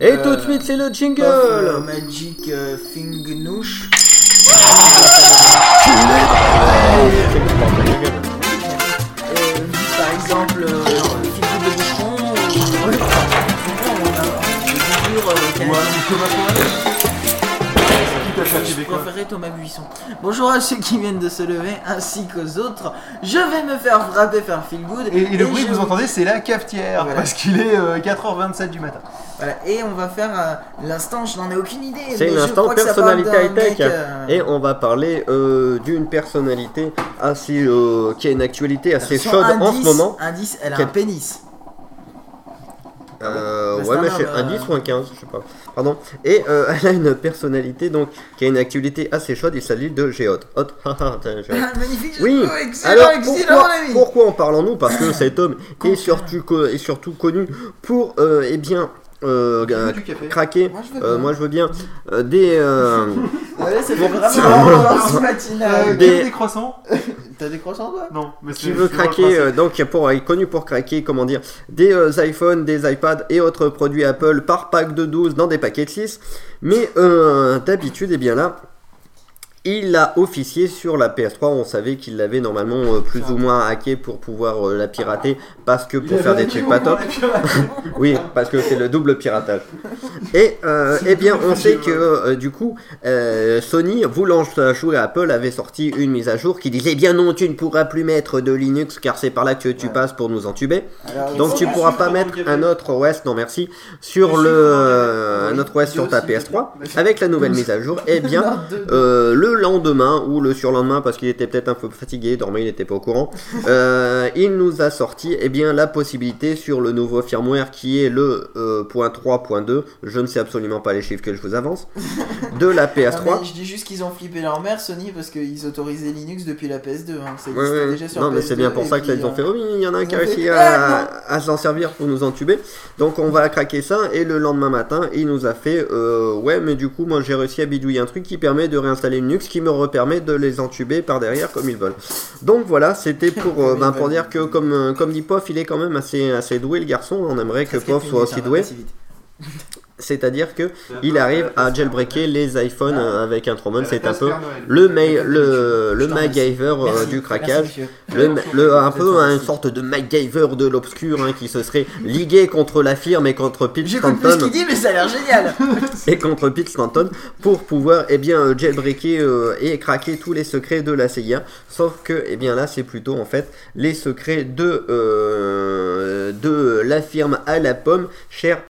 Et Euh, tout de suite, c'est le jingle euh, Magic euh, Fingnouche. Euh, par exemple, euh, euh. Je préférais Thomas Buisson. Bonjour à ceux qui viennent de se lever ainsi qu'aux autres. Je vais me faire frapper par Feel Good. Et, et le bruit que vous vous- entendez, c'est la cafetière, Voilà. parce qu'il est euh, 4h27 du matin. Voilà, et on va faire euh, l'instant, je n'en ai aucune idée. C'est ça parle personnalité high-tech. euh, Et on va parler euh, d'une personnalité assez qui a une actualité assez chaude en ce moment. Indice, elle a un pénis. Euh, Bah, ouais, mais c'est un 10 ou un 15, je sais pas. Pardon. Et euh, elle a une personnalité donc qui a une actualité assez chaude. Il s'agit de Géode. Hot. tiens, Géode. Magnifique. Oui. oh, excellent, Alors excellent, pourquoi, pourquoi en parlons-nous? Parce que cet homme est surtout, est surtout connu pour euh, eh bien euh, euh, craquer. Moi, je veux euh, bien. moi je veux bien euh, des euh, Ouais, matinale. Euh, Des- croissants T'as des croissants, toi? Non, mais qui c'est- veut c'est craquer euh, donc pour est connu pour craquer comment dire des euh, iPhones, des iPads et autres produits Apple par pack de 12 dans des paquets de 6. Mais euh, d'habitude et bien là il a officié sur la PS3, on savait qu'il l'avait normalement euh, plus ou moins hacké pour pouvoir euh, la pirater parce que pour faire des trucs pas top. Oui, parce que c'est le double piratage. Et euh, eh bien, on sait que euh, du coup, euh, Sony, voulant jouer à Apple, avait sorti une mise à jour qui disait bien non, tu ne pourras plus mettre de Linux car c'est par là que tu passes pour nous entuber. Alors, Donc tu faut- pourras pas mettre un autre OS, non merci, sur Le un autre OS sur ta Deux, s'il te PS3 plaît. avec la nouvelle mise à jour. Eh bien, le lendemain ou le surlendemain parce qu'il était peut-être un peu fatigué, dormait, il n'était pas au courant. euh, il nous a sorti eh bien la possibilité sur le nouveau firmware qui est le euh, point 3.2, je ne sais absolument pas les chiffres que je vous avance, de la Ah, mais PS3. je dis juste qu'ils ont flippé leur mère, Sony, parce qu'ils autorisaient Linux depuis la PS2. Hein. Ça Ouais, existait ouais. déjà sur Non, mais PS2, c'est bien pour ça que puis, ils ont euh, fait. Oui, il y en a un qui a réussi à, Ah, à s'en servir pour nous entuber. Donc, on va craquer ça. Et le lendemain matin, il nous a fait euh, Ouais, mais du coup, moi j'ai réussi à bidouiller un truc qui permet de réinstaller Linux qui me repermet de les entuber par derrière comme ils veulent. Donc voilà, c'était pour, euh, ben, pour dire que, comme, euh, comme dit Pof, il est quand même assez, assez doué le garçon. On aimerait que Pof soit aussi va doué. C'est-à-dire que il arrive à jailbreaker les iPhones euh, avec un Trombone. C'est un peu le, ma- le, le. MacGyver euh, Merci, du craquage. Le, le- un peu hein, une sorte de MacGyver de l'obscur hein, qui se serait ligué contre la firme et contre Pete J'écoute plus ce Stanton qu'il dit, mais ça a l'air génial. et contre Pete Stanton pour pouvoir eh bien euh, jailbreaker euh, et craquer tous les secrets de la CIA. Sauf que eh bien là c'est plutôt en fait les secrets de euh, de la firme à la pomme chère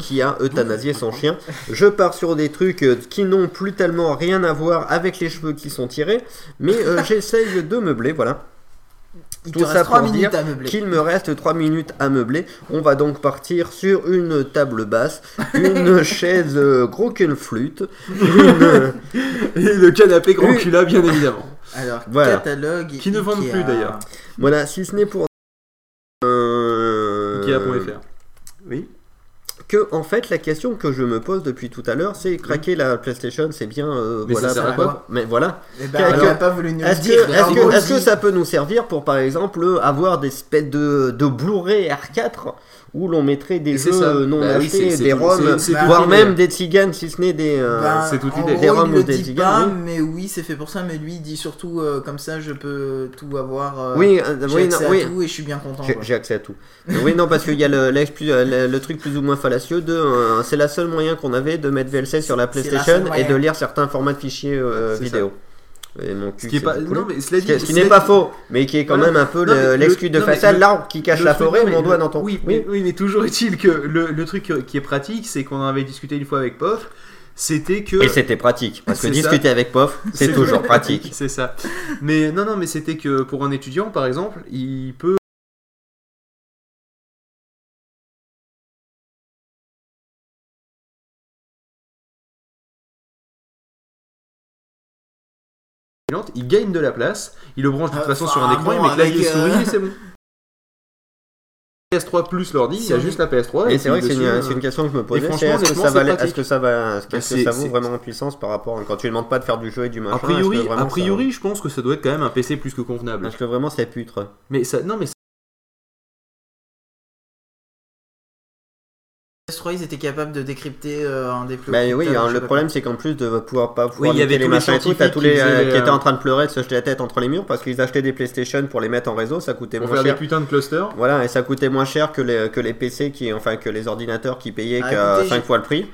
qui a euthanasié son chien. Je pars sur des trucs euh, qui n'ont plus tellement rien à voir avec les cheveux qui sont tirés, mais euh, j'essaye de meubler, voilà. Il Tout ça reste 3 pour minutes dire à meubler. Qu'il me reste 3 minutes à meubler. On va donc partir sur une table basse, une chaise euh, gros qu'une flûte, une- Et le canapé Oui. cul bien évidemment. Alors, Voilà. catalogue. Qui ne vendent Ikea. plus, d'ailleurs. voilà, si ce n'est pour euh, Ikea.fr. Oui. Que en fait la question que je me pose depuis tout à l'heure c'est craquer la PlayStation c'est bien euh, Mais voilà ça sert à quoi mais voilà Eh ben, Est-ce dire. que, est-ce que- Alors, est-ce que ça peut nous servir pour par exemple avoir des espèces de, de Blu-ray R4 où l'on mettrait des jeux ça. non Bah oui, achetés, des ROM, voire même des tziganes si ce n'est des. euh, c'est toute en l'idée. gros, Des ROM il ou des pas, oui. mais oui, c'est fait pour ça. Mais lui, il dit surtout euh, comme ça, je peux tout avoir. euh, oui, euh, j'ai oui, non, accès à oui. tout et je suis bien content. J'ai accès à tout. oui, non, parce qu'il y a le, le truc plus ou moins fallacieux de. euh, c'est la seule moyen qu'on avait de mettre VLC sur la PlayStation et de lire certains formats de fichiers euh, vidéo. Et mon cul, Ce qui est pas. Non, mais Ce ce n'est pas faux, mais qui est quand Voilà. même un peu le- le- l'excuse de façade, le- l'arbre qui cache la truc- forêt, non, mon doigt dans ton. Oui, mais, oui, mais toujours est-il que le, truc qui est pratique, c'est qu'on en avait discuté une fois avec Pof, c'était que. Et c'était pratique, parce que ça. discuter avec Pof, C'est- toujours pratique. C'est ça. Mais non, non, mais c'était que pour un étudiant, par exemple, il peut. Il gagne de la place, il le branche de toute Ah, façon sur un écran, bon, il met clavier souris euh, et c'est bon. PS3 plus l'ordi, il y a juste la PS3. Et et c'est vrai que puis c'est une, question que je me et posais. Est-ce que ça va, est-ce que pratique. ça va, est-ce que Bah, ça vaut vraiment en puissance par rapport quand tu lui demandes pas de faire du jeu et du machin A priori, que a priori, je pense que ça doit être quand même un PC plus que convenable. est-ce que vraiment c'est putre? Mais ça, non, mais PS3, ils étaient capables de décrypter euh, un des plus. Bah oui, hein, le problème c'est qu'en plus de pouvoir pas pouvoir Oui, il y avait les tous les machins et tout, t'as tous les qui euh, qui étaient euh, en train de pleurer, de se jeter la tête entre les murs parce qu'ils achetaient des PlayStation pour les mettre en réseau, ça coûtait Pour moins faire des cher. putains de clusters. Voilà, et ça coûtait moins cher que les, que les PC qui, enfin que les ordinateurs qui payaient Ah, qu'à écoutez, 5 j'ai- fois le prix.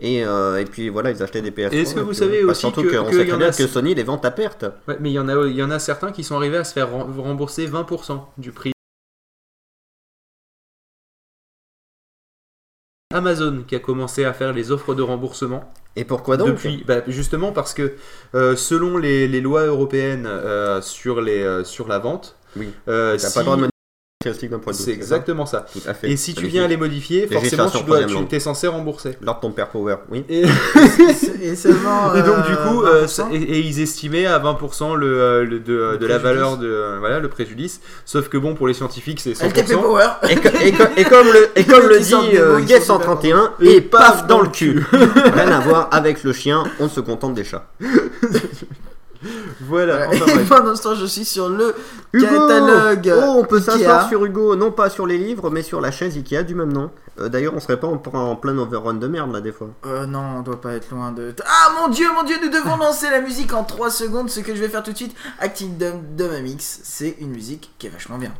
Et, euh, et puis voilà, ils achetaient des PS3. Et est-ce que vous savez aussi surtout que- sait y très en bien a- que Sony les vend à perte. Ouais, mais il y en a, il y en a certains qui sont arrivés à se faire rembourser 20% du prix. Amazon qui a commencé à faire les offres de remboursement Et pourquoi donc depuis bah, justement parce que euh, selon les, les lois européennes euh, sur les euh, sur la vente Oui. T'as si- pas le droit de d'un produit. c'est exactement ça Tout à fait. et si tu viens les modifier forcément tu dois tu es censé rembourser Lord ton père Power, oui. et, Et seulement. et donc du euh, coup euh, 20%. ça- et, et ils estimaient à 20% le, euh, le- de, de la valeur de euh, voilà le préjudice sauf que bon pour les scientifiques c'est 100% LTP Power. Et, comme le, et comme le dit euh, super 131, contents. et paf dans le cul. Rien à voir avec le chien, on se contente des chats. voilà Ouais. enfin. Pendant ce temps, je suis sur le Hugo catalogue. Oh, on peut s'asseoir sur Hugo, non pas sur les livres, mais sur la chaise Ikea du même nom. Euh, D'ailleurs, on serait pas en, en plein overrun de merde là des fois. Euh, non, on doit pas être loin de. Ah mon dieu, mon dieu, nous devons lancer la musique en 3 secondes. Ce que je vais faire tout de suite, Acting Dum de ma mix, c'est une musique qui est vachement bien.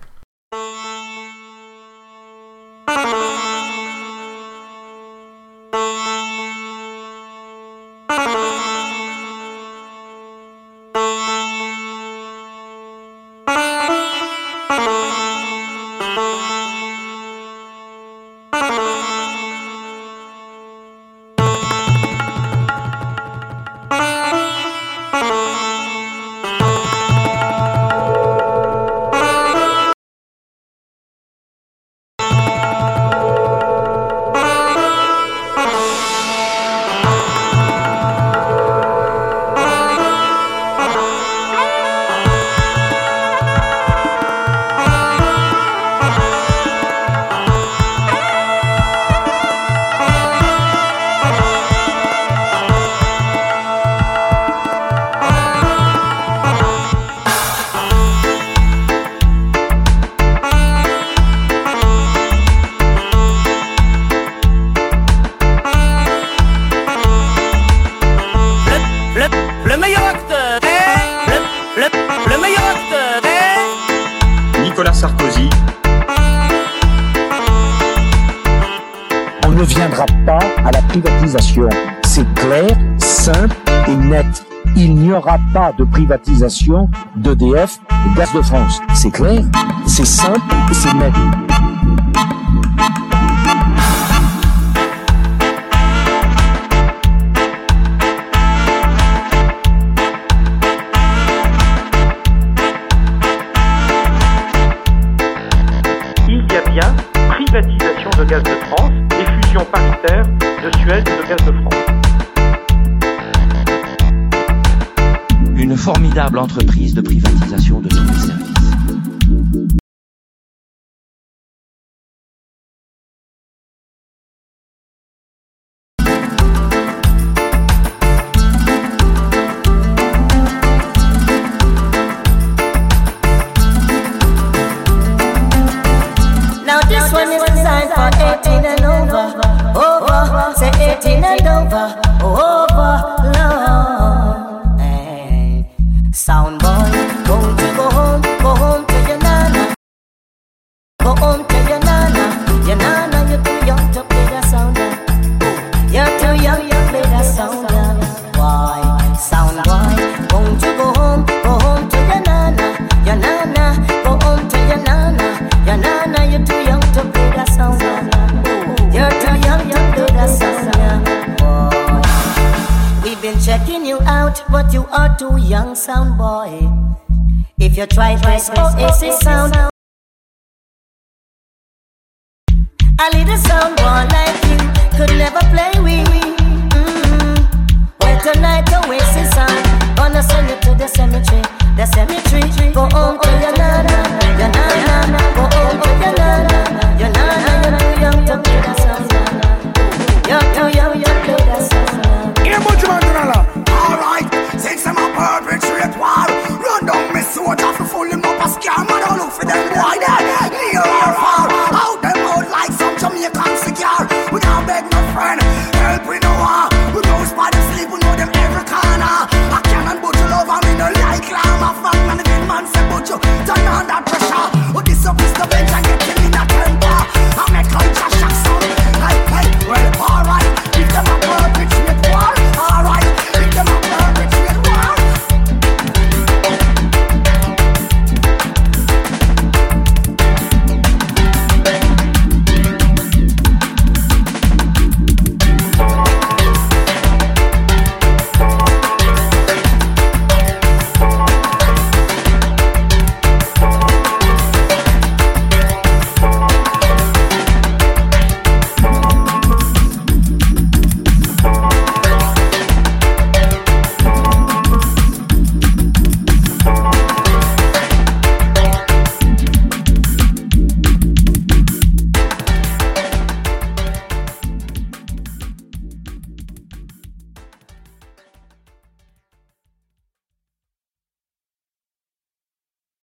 Sarkozy, On ne viendra pas à la privatisation. C'est clair, simple et net. Il n'y aura pas de privatisation d'EDF, de Gaz de France. C'est clair, c'est simple et c'est net. Une formidable entreprise de privatisation de tous les services. Now this one is designed for 18 and over. Over, say 18 and over. Sound boy. If you try this Oasis sound, a little sound boy like you could never play with. Mm. Well, tonight Oasis sound, gonna send you to the cemetery, the cemetery. Go home to your nana, your nana, go home to your nana.